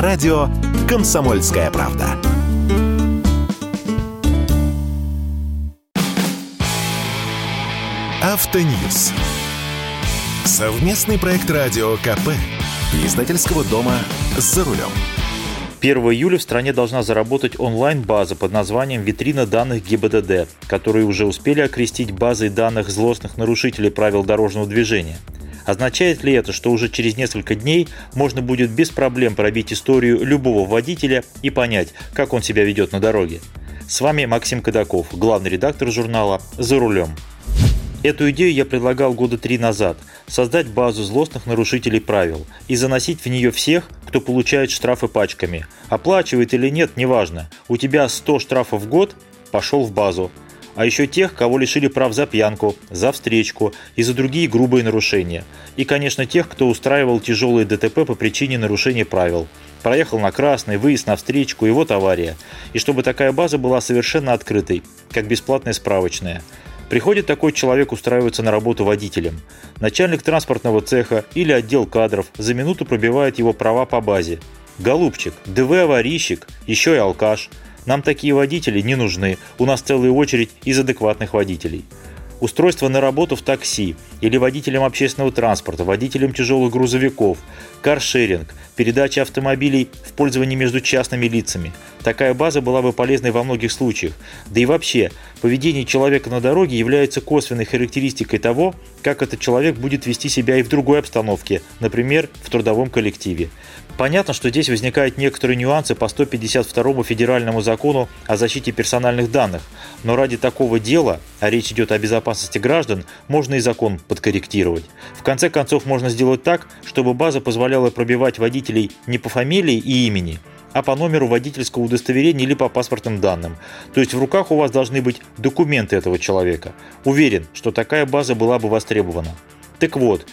радио «Комсомольская правда». Автоньюз. Совместный проект радио КП. Издательского дома «За рулем». 1 июля в стране должна заработать онлайн-база под названием «Витрина данных ГИБДД», которую уже успели окрестить базой данных злостных нарушителей правил дорожного движения. Означает ли это, что уже через несколько дней можно будет без проблем пробить историю любого водителя и понять, как он себя ведет на дороге? С вами Максим Кадаков, главный редактор журнала «За рулем». Эту идею я предлагал года три назад – создать базу злостных нарушителей правил и заносить в нее всех, кто получает штрафы пачками. Оплачивает или нет, неважно. У тебя 100 штрафов в год – пошел в базу. А еще тех, кого лишили прав за пьянку, за встречку и за другие грубые нарушения. И, конечно, тех, кто устраивал тяжелые ДТП по причине нарушения правил. Проехал на красный, выезд на встречку, и вот авария. И чтобы такая база была совершенно открытой, как бесплатная справочная – Приходит такой человек устраиваться на работу водителем. Начальник транспортного цеха или отдел кадров за минуту пробивает его права по базе. Голубчик, ДВ-аварийщик, еще и алкаш. Нам такие водители не нужны, у нас целая очередь из адекватных водителей устройство на работу в такси или водителем общественного транспорта, водителем тяжелых грузовиков, каршеринг, передача автомобилей в пользование между частными лицами. Такая база была бы полезной во многих случаях. Да и вообще, поведение человека на дороге является косвенной характеристикой того, как этот человек будет вести себя и в другой обстановке, например, в трудовом коллективе. Понятно, что здесь возникают некоторые нюансы по 152 федеральному закону о защите персональных данных, но ради такого дела, а речь идет о безопасности граждан, можно и закон подкорректировать. В конце концов, можно сделать так, чтобы база позволяла пробивать водителей не по фамилии и имени, а по номеру водительского удостоверения или по паспортным данным. То есть в руках у вас должны быть документы этого человека. Уверен, что такая база была бы востребована. Так вот,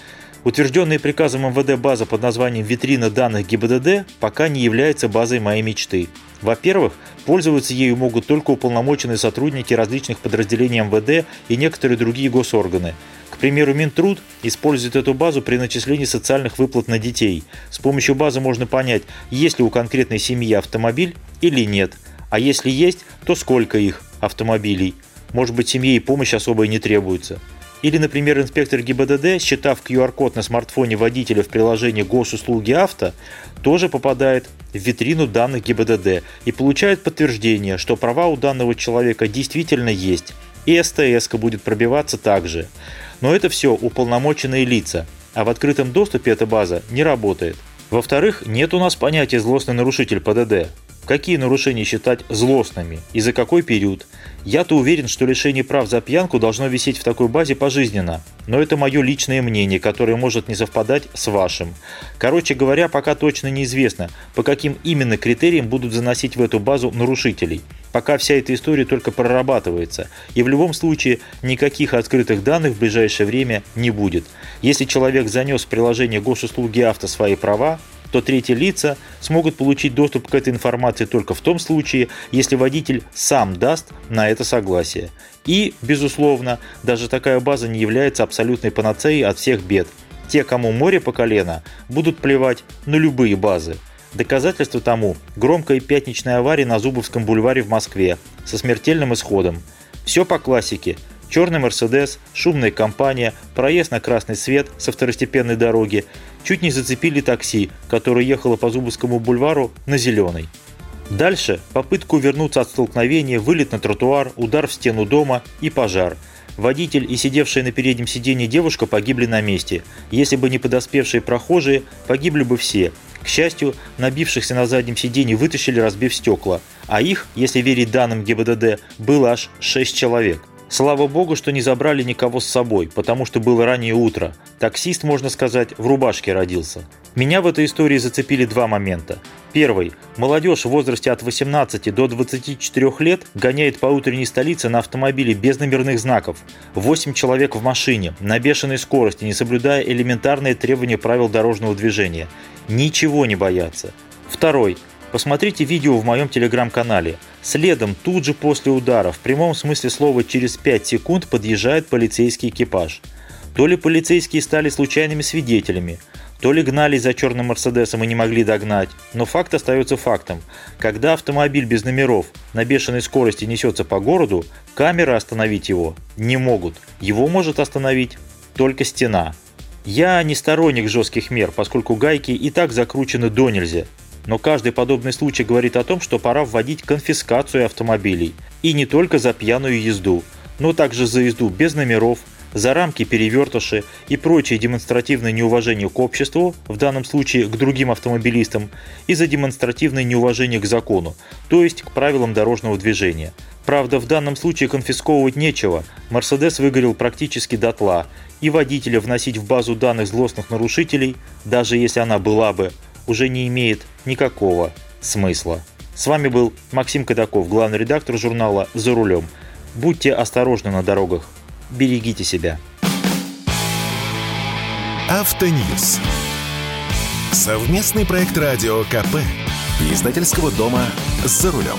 Утвержденная приказом МВД база под названием «Витрина данных ГИБДД» пока не является базой моей мечты. Во-первых, пользоваться ею могут только уполномоченные сотрудники различных подразделений МВД и некоторые другие госорганы. К примеру, Минтруд использует эту базу при начислении социальных выплат на детей. С помощью базы можно понять, есть ли у конкретной семьи автомобиль или нет. А если есть, то сколько их автомобилей. Может быть, семье и помощь особой не требуется. Или, например, инспектор ГИБДД, считав QR-код на смартфоне водителя в приложении госуслуги авто, тоже попадает в витрину данных ГИБДД и получает подтверждение, что права у данного человека действительно есть, и СТС будет пробиваться также. Но это все уполномоченные лица, а в открытом доступе эта база не работает. Во-вторых, нет у нас понятия «злостный нарушитель ПДД» какие нарушения считать злостными и за какой период. Я-то уверен, что лишение прав за пьянку должно висеть в такой базе пожизненно, но это мое личное мнение, которое может не совпадать с вашим. Короче говоря, пока точно неизвестно, по каким именно критериям будут заносить в эту базу нарушителей. Пока вся эта история только прорабатывается, и в любом случае никаких открытых данных в ближайшее время не будет. Если человек занес в приложение госуслуги авто свои права, то третьи лица смогут получить доступ к этой информации только в том случае, если водитель сам даст на это согласие. И, безусловно, даже такая база не является абсолютной панацеей от всех бед. Те, кому море по колено, будут плевать на любые базы. Доказательство тому – громкая пятничная авария на Зубовском бульваре в Москве со смертельным исходом. Все по классике – Черный Мерседес, шумная компания, проезд на красный свет со второстепенной дороги. Чуть не зацепили такси, которое ехало по Зубовскому бульвару на зеленый. Дальше попытку вернуться от столкновения, вылет на тротуар, удар в стену дома и пожар. Водитель и сидевшая на переднем сиденье девушка погибли на месте. Если бы не подоспевшие прохожие, погибли бы все. К счастью, набившихся на заднем сиденье вытащили, разбив стекла. А их, если верить данным ГИБДД, было аж 6 человек. Слава богу, что не забрали никого с собой, потому что было раннее утро. Таксист, можно сказать, в рубашке родился. Меня в этой истории зацепили два момента. Первый. Молодежь в возрасте от 18 до 24 лет гоняет по утренней столице на автомобиле без номерных знаков. 8 человек в машине, на бешеной скорости, не соблюдая элементарные требования правил дорожного движения. Ничего не боятся. Второй. Посмотрите видео в моем телеграм-канале. Следом, тут же после удара, в прямом смысле слова через 5 секунд подъезжает полицейский экипаж. То ли полицейские стали случайными свидетелями, То ли гнались за черным Мерседесом и не могли догнать, но факт остается фактом. Когда автомобиль без номеров на бешеной скорости несется по городу, камеры остановить его не могут. Его может остановить только стена. Я не сторонник жестких мер, поскольку гайки и так закручены до нельзя. Но каждый подобный случай говорит о том, что пора вводить конфискацию автомобилей. И не только за пьяную езду, но также за езду без номеров, за рамки перевертыши и прочее демонстративное неуважение к обществу, в данном случае к другим автомобилистам, и за демонстративное неуважение к закону, то есть к правилам дорожного движения. Правда, в данном случае конфисковывать нечего, Мерседес выгорел практически дотла, и водителя вносить в базу данных злостных нарушителей, даже если она была бы, уже не имеет никакого смысла. С вами был Максим Кадаков, главный редактор журнала «За рулем». Будьте осторожны на дорогах берегите себя. Автоньюз. Совместный проект радио КП. Издательского дома «За рулем».